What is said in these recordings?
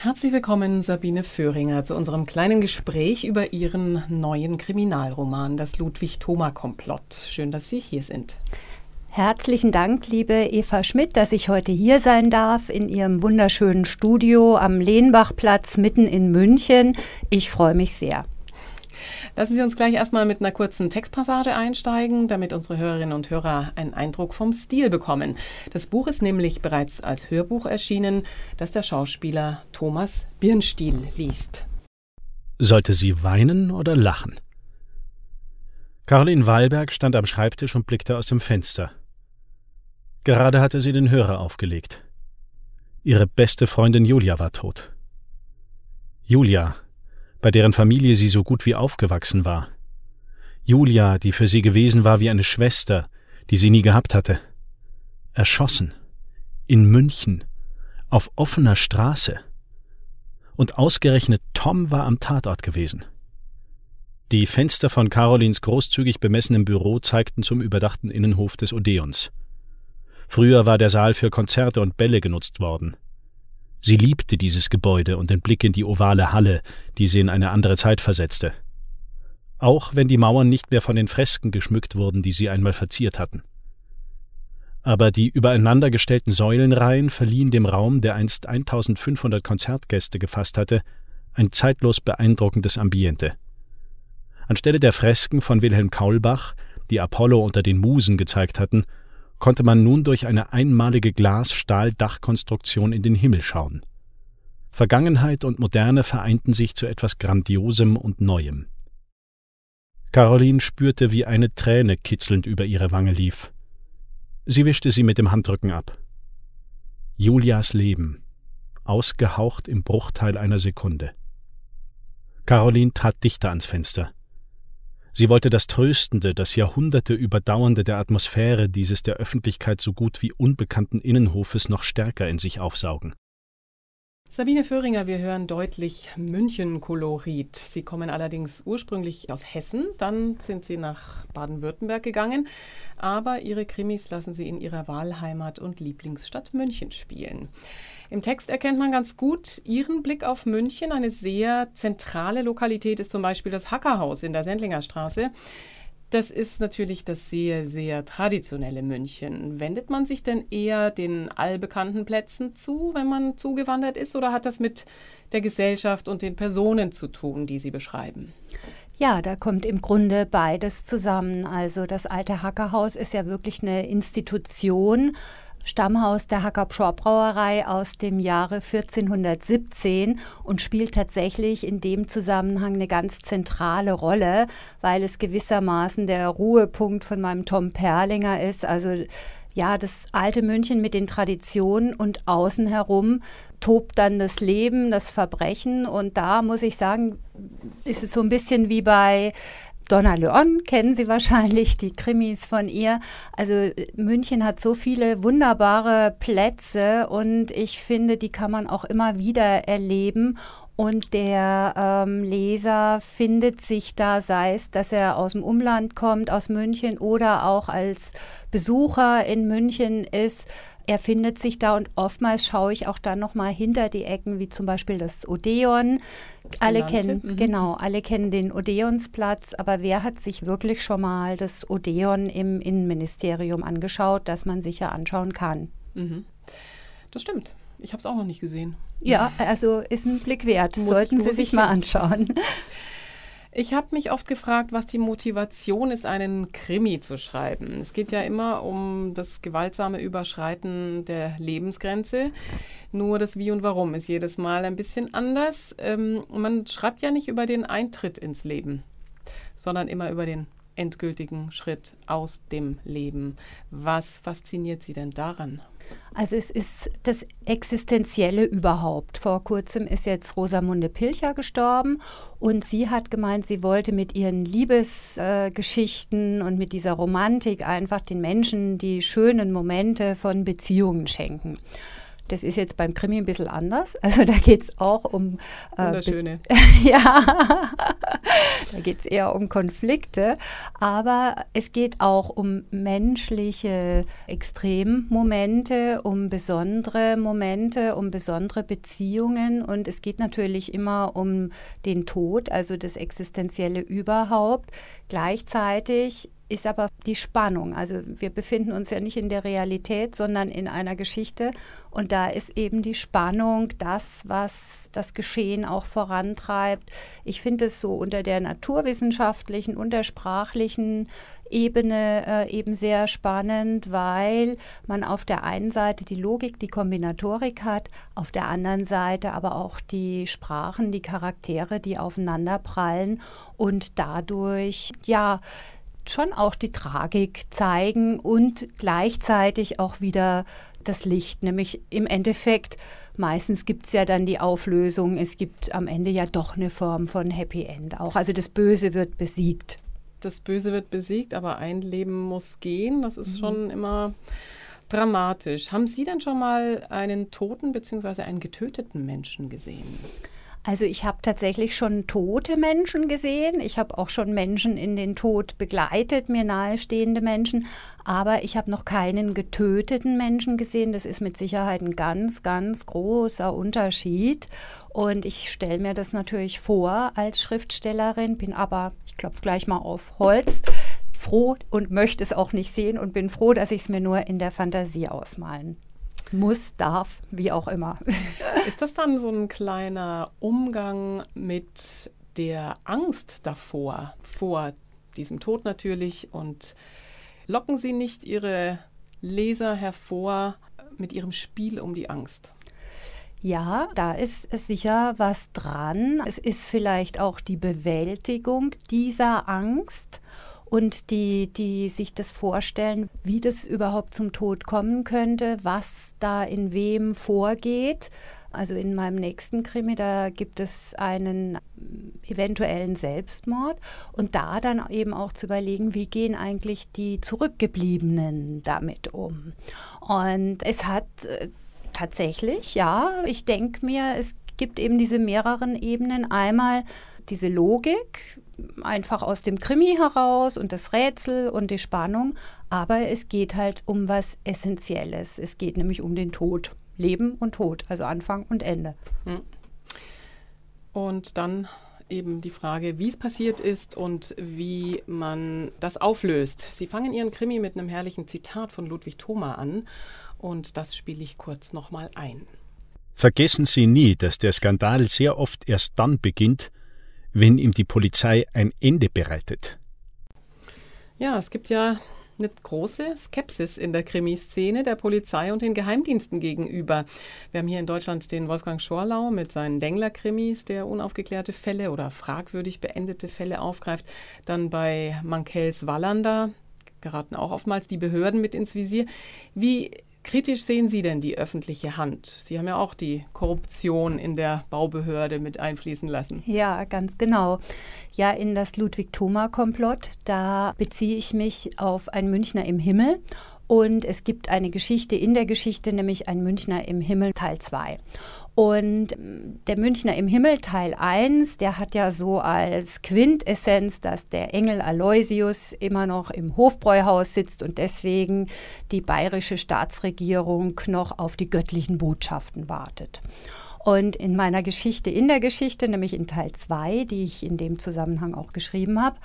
Herzlich willkommen, Sabine Föhringer, zu unserem kleinen Gespräch über Ihren neuen Kriminalroman, das Ludwig-Thoma-Komplott. Schön, dass Sie hier sind. Herzlichen Dank, liebe Eva Schmidt, dass ich heute hier sein darf in Ihrem wunderschönen Studio am Lehnbachplatz mitten in München. Ich freue mich sehr. Lassen Sie uns gleich erstmal mit einer kurzen Textpassage einsteigen, damit unsere Hörerinnen und Hörer einen Eindruck vom Stil bekommen. Das Buch ist nämlich bereits als Hörbuch erschienen, das der Schauspieler Thomas Birnstiel liest. Sollte sie weinen oder lachen? Caroline Wallberg stand am Schreibtisch und blickte aus dem Fenster. Gerade hatte sie den Hörer aufgelegt. Ihre beste Freundin Julia war tot. Julia, bei deren Familie sie so gut wie aufgewachsen war. Julia, die für sie gewesen war wie eine Schwester, die sie nie gehabt hatte. Erschossen. In München. Auf offener Straße. Und ausgerechnet Tom war am Tatort gewesen. Die Fenster von Carolins großzügig bemessenem Büro zeigten zum überdachten Innenhof des Odeons. Früher war der Saal für Konzerte und Bälle genutzt worden. Sie liebte dieses Gebäude und den Blick in die ovale Halle, die sie in eine andere Zeit versetzte. Auch wenn die Mauern nicht mehr von den Fresken geschmückt wurden, die sie einmal verziert hatten. Aber die übereinander gestellten Säulenreihen verliehen dem Raum, der einst 1500 Konzertgäste gefasst hatte, ein zeitlos beeindruckendes Ambiente. Anstelle der Fresken von Wilhelm Kaulbach, die Apollo unter den Musen gezeigt hatten, konnte man nun durch eine einmalige Glas-Stahl-Dachkonstruktion in den Himmel schauen. Vergangenheit und Moderne vereinten sich zu etwas Grandiosem und Neuem. Caroline spürte, wie eine Träne kitzelnd über ihre Wange lief. Sie wischte sie mit dem Handrücken ab. Julias Leben, ausgehaucht im Bruchteil einer Sekunde. Caroline trat dichter ans Fenster. Sie wollte das Tröstende, das Jahrhunderte überdauernde der Atmosphäre dieses der Öffentlichkeit so gut wie unbekannten Innenhofes noch stärker in sich aufsaugen. Sabine Föhringer, wir hören deutlich München-Kolorit. Sie kommen allerdings ursprünglich aus Hessen, dann sind Sie nach Baden-Württemberg gegangen, aber Ihre Krimis lassen Sie in Ihrer Wahlheimat und Lieblingsstadt München spielen. Im Text erkennt man ganz gut Ihren Blick auf München. Eine sehr zentrale Lokalität ist zum Beispiel das Hackerhaus in der Sendlinger Straße. Das ist natürlich das sehr, sehr traditionelle München. Wendet man sich denn eher den allbekannten Plätzen zu, wenn man zugewandert ist, oder hat das mit der Gesellschaft und den Personen zu tun, die Sie beschreiben? Ja, da kommt im Grunde beides zusammen. Also das alte Hackerhaus ist ja wirklich eine Institution Stammhaus der Hacker-Pschorr Brauerei aus dem Jahre 1417 und spielt tatsächlich in dem Zusammenhang eine ganz zentrale Rolle, weil es gewissermaßen der Ruhepunkt von meinem Tom Perlinger ist. Also ja, das alte München mit den Traditionen und außen herum tobt dann das Leben, das Verbrechen. Und da muss ich sagen, ist es so ein bisschen wie bei Donna Leon kennen Sie wahrscheinlich, die Krimis von ihr. Also München hat so viele wunderbare Plätze und ich finde, die kann man auch immer wieder erleben. Und der ähm, Leser findet sich da, sei es, dass er aus dem Umland kommt, aus München oder auch als Besucher in München ist, er findet sich da und oftmals schaue ich auch dann nochmal hinter die Ecken, wie zum Beispiel das Odeon. Das alle kennen, mhm. genau, alle kennen den Odeonsplatz, aber wer hat sich wirklich schon mal das Odeon im Innenministerium angeschaut, das man sich ja anschauen kann? Mhm. Das stimmt. Ich habe es auch noch nicht gesehen. Ja, also ist ein Blick wert. Muss Sollten ich, Sie sich mal anschauen. Ich habe mich oft gefragt, was die Motivation ist, einen Krimi zu schreiben. Es geht ja immer um das gewaltsame Überschreiten der Lebensgrenze. Nur das Wie und Warum ist jedes Mal ein bisschen anders. Ähm, man schreibt ja nicht über den Eintritt ins Leben, sondern immer über den endgültigen Schritt aus dem Leben. Was fasziniert Sie denn daran? Also es ist das Existenzielle überhaupt. Vor kurzem ist jetzt Rosamunde Pilcher gestorben und sie hat gemeint, sie wollte mit ihren Liebesgeschichten äh, und mit dieser Romantik einfach den Menschen die schönen Momente von Beziehungen schenken. Das ist jetzt beim Krimi ein bisschen anders. Also da geht es auch um. Äh, Wunderschöne. ja. da geht es eher um Konflikte, aber es geht auch um menschliche Extremmomente, um besondere Momente, um besondere Beziehungen und es geht natürlich immer um den Tod, also das existenzielle überhaupt. Gleichzeitig ist aber die Spannung. Also wir befinden uns ja nicht in der Realität, sondern in einer Geschichte. Und da ist eben die Spannung das, was das Geschehen auch vorantreibt. Ich finde es so unter der naturwissenschaftlichen und der sprachlichen Ebene äh, eben sehr spannend, weil man auf der einen Seite die Logik, die Kombinatorik hat, auf der anderen Seite aber auch die Sprachen, die Charaktere, die aufeinander prallen und dadurch ja schon auch die Tragik zeigen und gleichzeitig auch wieder das Licht, nämlich im Endeffekt, meistens gibt es ja dann die Auflösung, es gibt am Ende ja doch eine Form von Happy End auch. Also das Böse wird besiegt. Das Böse wird besiegt, aber ein Leben muss gehen. Das ist mhm. schon immer dramatisch. Haben Sie denn schon mal einen toten bzw. einen getöteten Menschen gesehen? Also ich habe tatsächlich schon tote Menschen gesehen. Ich habe auch schon Menschen in den Tod begleitet, mir nahestehende Menschen. Aber ich habe noch keinen getöteten Menschen gesehen. Das ist mit Sicherheit ein ganz, ganz großer Unterschied. Und ich stelle mir das natürlich vor als Schriftstellerin, bin aber, ich klopfe gleich mal auf Holz, froh und möchte es auch nicht sehen und bin froh, dass ich es mir nur in der Fantasie ausmalen muss, darf, wie auch immer. Ist das dann so ein kleiner Umgang mit der Angst davor, vor diesem Tod natürlich? Und locken Sie nicht Ihre Leser hervor mit Ihrem Spiel um die Angst? Ja, da ist sicher was dran. Es ist vielleicht auch die Bewältigung dieser Angst und die, die sich das vorstellen, wie das überhaupt zum Tod kommen könnte, was da in wem vorgeht. Also in meinem nächsten Krimi, da gibt es einen eventuellen Selbstmord und da dann eben auch zu überlegen, wie gehen eigentlich die Zurückgebliebenen damit um. Und es hat äh, tatsächlich, ja, ich denke mir, es gibt eben diese mehreren Ebenen. Einmal diese Logik, einfach aus dem Krimi heraus und das Rätsel und die Spannung, aber es geht halt um was Essentielles. Es geht nämlich um den Tod. Leben und Tod, also Anfang und Ende. Hm. Und dann eben die Frage, wie es passiert ist und wie man das auflöst. Sie fangen Ihren Krimi mit einem herrlichen Zitat von Ludwig Thoma an und das spiele ich kurz nochmal ein. Vergessen Sie nie, dass der Skandal sehr oft erst dann beginnt, wenn ihm die Polizei ein Ende bereitet. Ja, es gibt ja eine große Skepsis in der Krimiszene der Polizei und den Geheimdiensten gegenüber. Wir haben hier in Deutschland den Wolfgang Schorlau mit seinen Dengler-Krimis, der unaufgeklärte Fälle oder fragwürdig beendete Fälle aufgreift. Dann bei Mankels Wallander geraten auch oftmals die Behörden mit ins Visier. Wie kritisch sehen Sie denn die öffentliche Hand? Sie haben ja auch die Korruption in der Baubehörde mit einfließen lassen. Ja, ganz genau. Ja, in das Ludwig-Thoma-Komplott, da beziehe ich mich auf ein Münchner im Himmel. Und es gibt eine Geschichte in der Geschichte, nämlich ein Münchner im Himmel Teil 2. Und ähm, der Münchner im Himmel Teil 1, der hat ja so als Quintessenz, dass der Engel Aloysius immer noch im Hofbräuhaus sitzt und deswegen die bayerische Staatsregierung noch auf die göttlichen Botschaften wartet. Und in meiner Geschichte, in der Geschichte, nämlich in Teil 2, die ich in dem Zusammenhang auch geschrieben habe,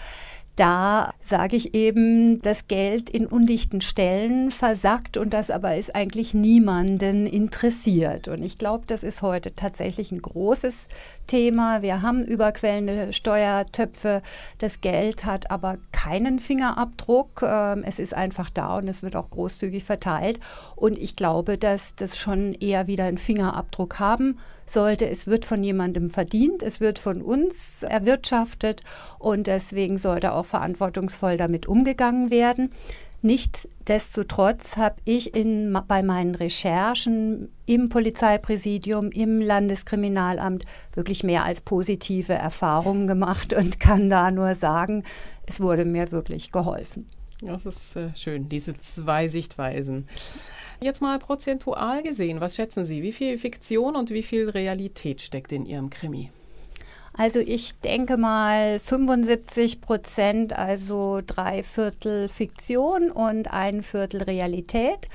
da sage ich eben, das Geld in undichten Stellen versackt und das aber ist eigentlich niemanden interessiert. Und ich glaube, das ist heute tatsächlich ein großes Thema. Wir haben überquellende Steuertöpfe. Das Geld hat aber keinen Fingerabdruck. Ähm, es ist einfach da und es wird auch großzügig verteilt. Und ich glaube, dass das schon eher wieder einen Fingerabdruck haben sollte. Es wird von jemandem verdient, es wird von uns erwirtschaftet und deswegen sollte auch verantwortungsvoll damit umgegangen werden. Nichtsdestotrotz habe ich in, bei meinen Recherchen im Polizeipräsidium, im Landeskriminalamt wirklich mehr als positive Erfahrungen gemacht und kann da nur sagen, es wurde mir wirklich geholfen. Das ist äh, schön, diese zwei Sichtweisen. Jetzt mal prozentual gesehen, was schätzen Sie? Wie viel Fiktion und wie viel Realität steckt in Ihrem Krimi? Also ich denke mal 75 Prozent, also drei Viertel Fiktion und ein Viertel Realität.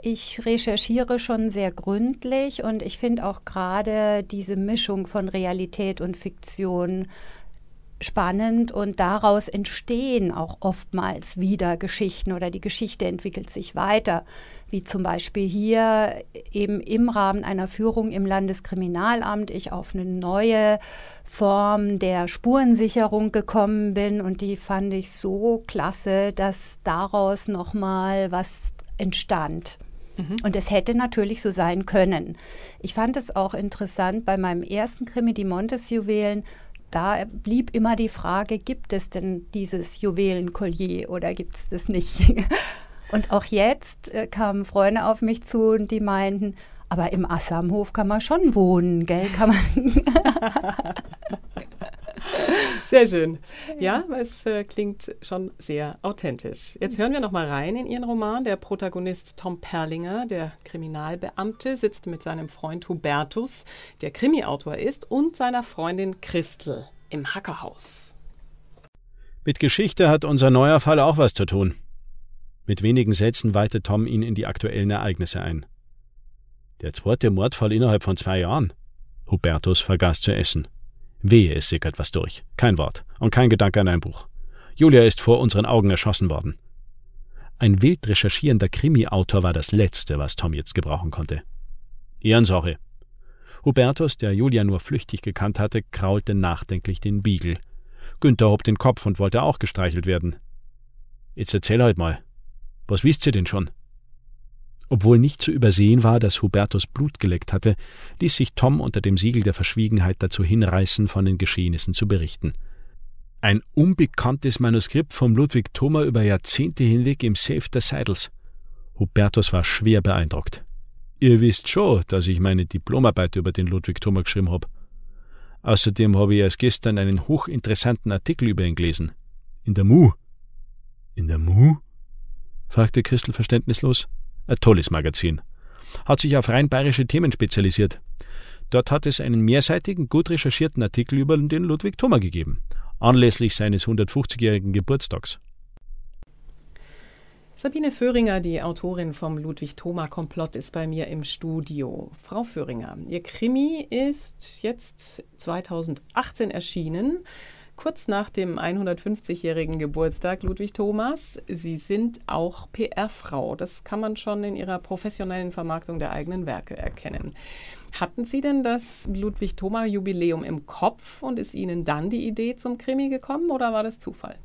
Ich recherchiere schon sehr gründlich und ich finde auch gerade diese Mischung von Realität und Fiktion spannend und daraus entstehen auch oftmals wieder Geschichten oder die Geschichte entwickelt sich weiter, wie zum Beispiel hier eben im Rahmen einer Führung im Landeskriminalamt ich auf eine neue Form der Spurensicherung gekommen bin und die fand ich so klasse, dass daraus nochmal was entstand. Mhm. Und es hätte natürlich so sein können. Ich fand es auch interessant bei meinem ersten Krimi, die Montes-Juwelen, da blieb immer die Frage, gibt es denn dieses Juwelenkollier oder gibt es das nicht? Und auch jetzt äh, kamen Freunde auf mich zu und die meinten, aber im Assamhof kann man schon wohnen, gell? Kann man sehr schön. Ja, es äh, klingt schon sehr authentisch. Jetzt hören wir noch mal rein in Ihren Roman. Der Protagonist Tom Perlinger, der Kriminalbeamte, sitzt mit seinem Freund Hubertus, der Krimiautor ist, und seiner Freundin Christel im Hackerhaus. Mit Geschichte hat unser neuer Fall auch was zu tun. Mit wenigen Sätzen weihte Tom ihn in die aktuellen Ereignisse ein. Der zweite Mordfall innerhalb von zwei Jahren. Hubertus vergaß zu essen. Wehe, es sickert was durch. Kein Wort und kein Gedanke an ein Buch. Julia ist vor unseren Augen erschossen worden. Ein wild recherchierender Krimi-Autor war das Letzte, was Tom jetzt gebrauchen konnte. Ehrensache. Hubertus, der Julia nur flüchtig gekannt hatte, kraulte nachdenklich den Biegel. Günther hob den Kopf und wollte auch gestreichelt werden. Jetzt erzähl halt mal. Was wisst ihr denn schon? Obwohl nicht zu übersehen war, dass Hubertus Blut geleckt hatte, ließ sich Tom unter dem Siegel der Verschwiegenheit dazu hinreißen, von den Geschehnissen zu berichten. Ein unbekanntes Manuskript vom Ludwig Thoma über Jahrzehnte hinweg im Safe der Seidels. Hubertus war schwer beeindruckt. Ihr wisst schon, dass ich meine Diplomarbeit über den Ludwig Thoma geschrieben habe. Außerdem habe ich erst gestern einen hochinteressanten Artikel über ihn gelesen. In der Mu. In der Mu? fragte Christel verständnislos. Ein tolles Magazin. Hat sich auf rein bayerische Themen spezialisiert. Dort hat es einen mehrseitigen, gut recherchierten Artikel über den Ludwig Thoma gegeben, anlässlich seines 150-jährigen Geburtstags. Sabine Föhringer, die Autorin vom Ludwig-Thoma-Komplott, ist bei mir im Studio. Frau Föhringer, Ihr Krimi ist jetzt 2018 erschienen kurz nach dem 150-jährigen Geburtstag Ludwig Thomas. Sie sind auch PR-Frau. Das kann man schon in Ihrer professionellen Vermarktung der eigenen Werke erkennen. Hatten Sie denn das Ludwig-Thoma-Jubiläum im Kopf und ist Ihnen dann die Idee zum Krimi gekommen oder war das Zufall?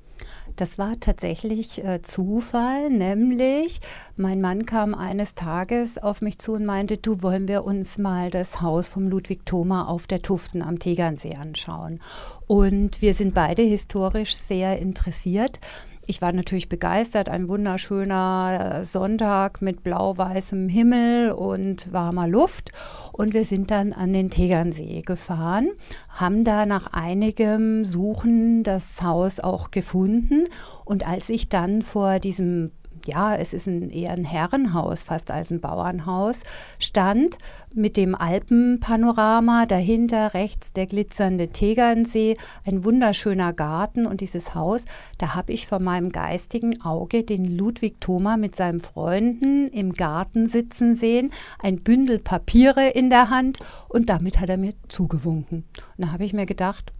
Das war tatsächlich äh, Zufall, nämlich mein Mann kam eines Tages auf mich zu und meinte, du wollen wir uns mal das Haus vom Ludwig Thoma auf der Tuften am Tegernsee anschauen. Und wir sind beide historisch sehr interessiert ich war natürlich begeistert. Ein wunderschöner äh, Sonntag mit blau-weißem Himmel und warmer Luft. Und wir sind dann an den Tegernsee gefahren, haben da nach einigem Suchen das Haus auch gefunden. Und als ich dann vor diesem ja, es ist ein, eher ein Herrenhaus, fast als ein Bauernhaus, stand mit dem Alpenpanorama, dahinter rechts der glitzernde Tegernsee, ein wunderschöner Garten und dieses Haus, da habe ich vor meinem geistigen Auge den Ludwig Thoma mit seinen Freunden im Garten sitzen sehen, ein Bündel Papiere in der Hand und damit hat er mir zugewunken. Und da habe ich mir gedacht,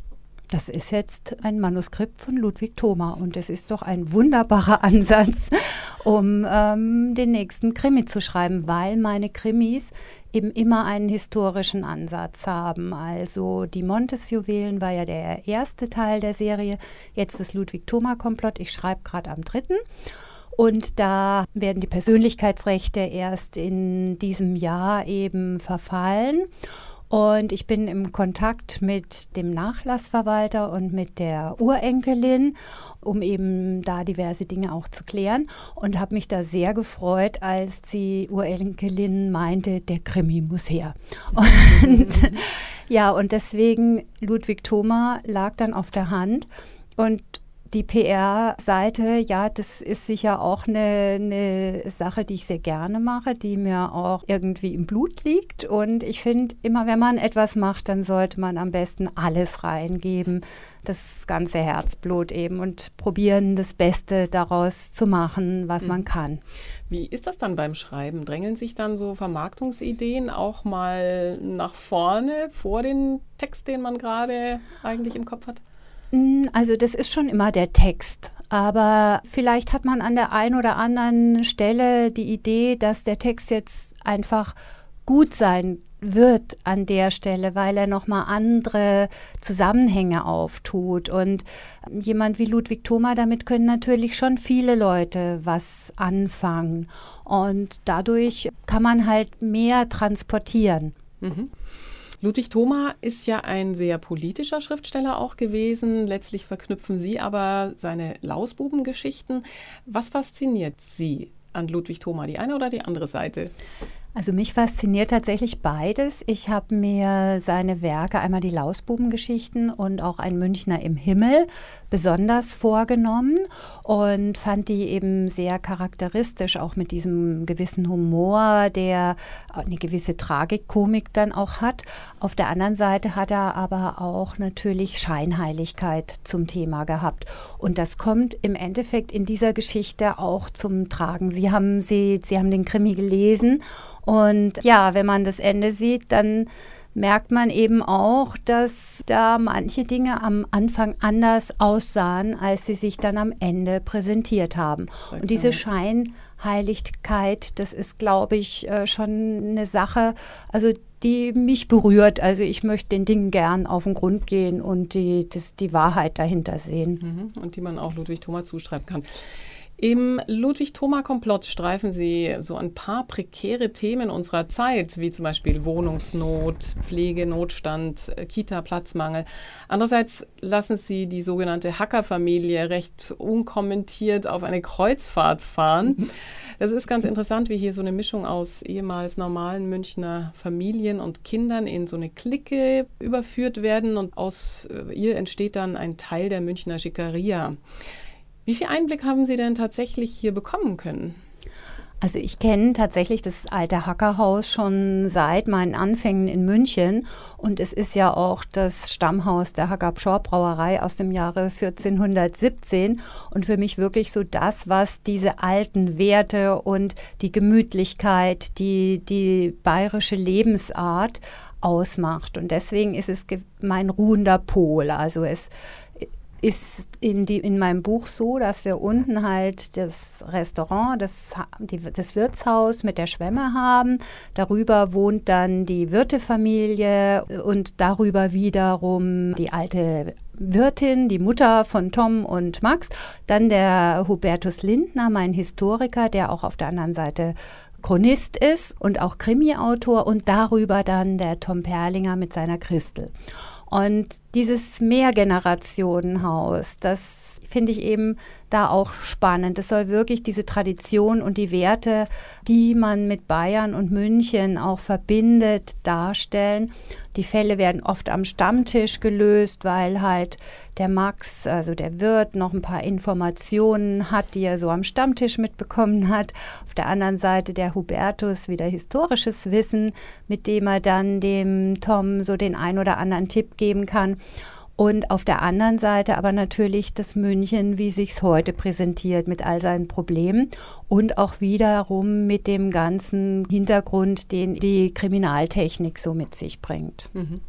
das ist jetzt ein Manuskript von Ludwig Thoma und es ist doch ein wunderbarer Ansatz, um ähm, den nächsten Krimi zu schreiben, weil meine Krimis eben immer einen historischen Ansatz haben. Also die Montes-Juwelen war ja der erste Teil der Serie, jetzt das Ludwig-Thoma-Komplott. Ich schreibe gerade am dritten. Und da werden die Persönlichkeitsrechte erst in diesem Jahr eben verfallen. Und ich bin im Kontakt mit dem Nachlassverwalter und mit der Urenkelin, um eben da diverse Dinge auch zu klären. Und habe mich da sehr gefreut, als die Urenkelin meinte, der Krimi muss her. Und ja, und deswegen Ludwig Thoma lag dann auf der Hand. Und Die PR-Seite, ja, das ist sicher auch eine, eine Sache, die ich sehr gerne mache, die mir auch irgendwie im Blut liegt. Und ich finde, immer wenn man etwas macht, dann sollte man am besten alles reingeben, das ganze Herzblut eben und probieren, das Beste daraus zu machen, was mhm. man kann. Wie ist das dann beim Schreiben? Drängeln sich dann so Vermarktungsideen auch mal nach vorne vor den Text, den man gerade eigentlich im Kopf hat? Mm, also das ist schon immer der Text, aber vielleicht hat man an der einen oder anderen Stelle die Idee, dass der Text jetzt einfach gut sein wird an der Stelle, weil er nochmal andere Zusammenhänge auftut. Und jemand wie Ludwig Thoma, damit können natürlich schon viele Leute was anfangen. Und dadurch kann man halt mehr transportieren. Mhm. Ludwig Thoma ist ja ein sehr politischer Schriftsteller auch gewesen. Letztlich verknüpfen Sie aber seine Lausbubengeschichten. Was fasziniert Sie an Ludwig Thoma, die eine oder die andere Seite? Also mich fasziniert tatsächlich beides. Ich habe mir seine Werke, einmal die Lausbubengeschichten und auch ein Münchner im Himmel, besonders vorgenommen und fand die eben sehr charakteristisch, auch mit diesem gewissen Humor, der eine gewisse Tragikkomik dann auch hat. Auf der anderen Seite hat er aber auch natürlich Scheinheiligkeit zum Thema gehabt. Und das kommt im Endeffekt in dieser Geschichte auch zum Tragen. Sie haben, sie, sie haben den Krimi gelesen und ja, wenn man das Ende sieht, dann merkt man eben auch, dass da manche Dinge am Anfang anders aussahen, als sie sich dann am Ende präsentiert haben. Und diese Scheinheiligkeit, das ist, glaube ich, äh, schon eine Sache, also die mich berührt. Also ich möchte den Dingen gern auf den Grund gehen und die, das, die Wahrheit dahinter sehen. Mhm. Und die man auch Ludwig Thoma zuschreiben kann. Im Ludwig-Thoma-Komplott streifen Sie so ein paar prekäre Themen unserer Zeit, wie zum Beispiel Wohnungsnot, Pflegenotstand, Kita-Platzmangel. Andererseits lassen Sie die sogenannte Hacker-Familie recht unkommentiert auf eine Kreuzfahrt fahren. Das ist ganz interessant, wie hier so eine Mischung aus ehemals normalen Münchner Familien und Kindern in so eine Clique überführt werden und aus äh, ihr entsteht dann ein Teil der Münchner Schickeria. Wie viel Einblick haben Sie denn tatsächlich hier bekommen können? Also ich kenne tatsächlich das alte Hackerhaus schon seit meinen Anfängen in München und es ist ja auch das Stammhaus der Hacker Pschor Brauerei aus dem Jahre 1417 und für mich wirklich so das, was diese alten Werte und die Gemütlichkeit, die, die bayerische Lebensart ausmacht und deswegen ist es mein ruhender Pol. Also es ist in, die, in meinem Buch so, dass wir unten halt das Restaurant, das, die, das Wirtshaus mit der Schwemme haben. Darüber wohnt dann die Wirtefamilie und darüber wiederum die alte Wirtin, die Mutter von Tom und Max. Dann der Hubertus Lindner, mein Historiker, der auch auf der anderen Seite Chronist ist und auch Krimi-Autor und darüber dann der Tom Perlinger mit seiner Christel. Und dieses Mehrgenerationenhaus, das finde ich eben da auch spannend. Es soll wirklich diese Tradition und die Werte, die man mit Bayern und München auch verbindet, darstellen. Die Fälle werden oft am Stammtisch gelöst, weil halt der Max, also der Wirt, noch ein paar Informationen hat, die er so am Stammtisch mitbekommen hat. Auf der anderen Seite der Hubertus wieder historisches Wissen, mit dem er dann dem Tom so den ein oder anderen Tipp geben kann. Und auf der anderen Seite aber natürlich das München, wie sich es heute präsentiert, mit all seinen Problemen und auch wiederum mit dem ganzen Hintergrund, den die Kriminaltechnik so mit sich bringt. Mhm.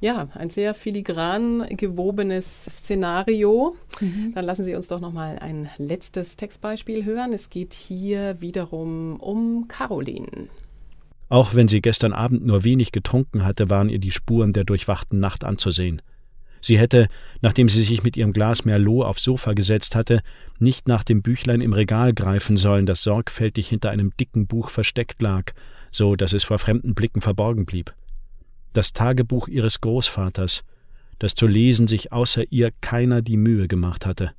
Ja, ein sehr filigran gewobenes Szenario. Mhm. Dann lassen Sie uns doch noch mal ein letztes Textbeispiel hören. Es geht hier wiederum um Caroline. Auch wenn sie gestern Abend nur wenig getrunken hatte, waren ihr die Spuren der durchwachten Nacht anzusehen. Sie hätte, nachdem sie sich mit ihrem Glas Merlot aufs Sofa gesetzt hatte, nicht nach dem Büchlein im Regal greifen sollen, das sorgfältig hinter einem dicken Buch versteckt lag, so dass es vor fremden Blicken verborgen blieb. Das Tagebuch ihres Großvaters, das zu lesen sich außer ihr keiner die Mühe gemacht hatte.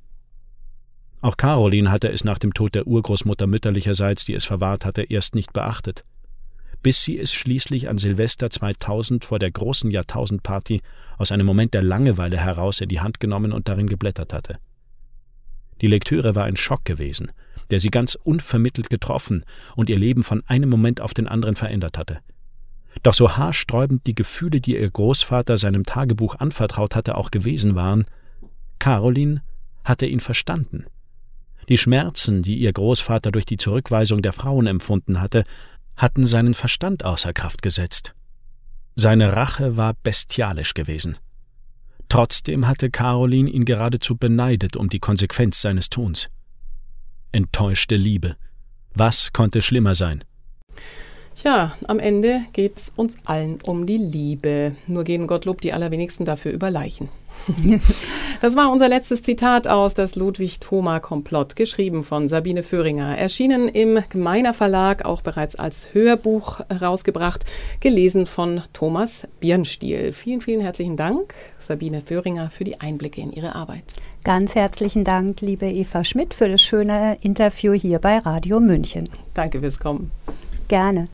Auch Caroline hatte es nach dem Tod der Urgroßmutter mütterlicherseits, die es verwahrt hatte, erst nicht beachtet bis sie es schließlich an Silvester 2000 vor der großen Jahrtausendparty aus einem Moment der Langeweile heraus in die Hand genommen und darin geblättert hatte. Die Lektüre war ein Schock gewesen, der sie ganz unvermittelt getroffen und ihr Leben von einem Moment auf den anderen verändert hatte. Doch so haarsträubend die Gefühle, die ihr Großvater seinem Tagebuch anvertraut hatte, auch gewesen waren, Caroline hatte ihn verstanden. Die Schmerzen, die ihr Großvater durch die Zurückweisung der Frauen empfunden hatte, hatten seinen Verstand außer Kraft gesetzt. Seine Rache war bestialisch gewesen. Trotzdem hatte Caroline ihn geradezu beneidet um die Konsequenz seines Tuns. Enttäuschte Liebe. Was konnte schlimmer sein? Tja, am Ende geht es uns allen um die Liebe. Nur gehen Gottlob die allerwenigsten dafür über Leichen. Das war unser letztes Zitat aus das Ludwig-Thoma-Komplott, geschrieben von Sabine Föhringer, erschienen im Gemeiner Verlag, auch bereits als Hörbuch rausgebracht, gelesen von Thomas Birnstiel. Vielen, vielen herzlichen Dank, Sabine Föhringer, für die Einblicke in Ihre Arbeit. Ganz herzlichen Dank, liebe Eva Schmidt, für das schöne Interview hier bei Radio München. Danke fürs Kommen. Gerne.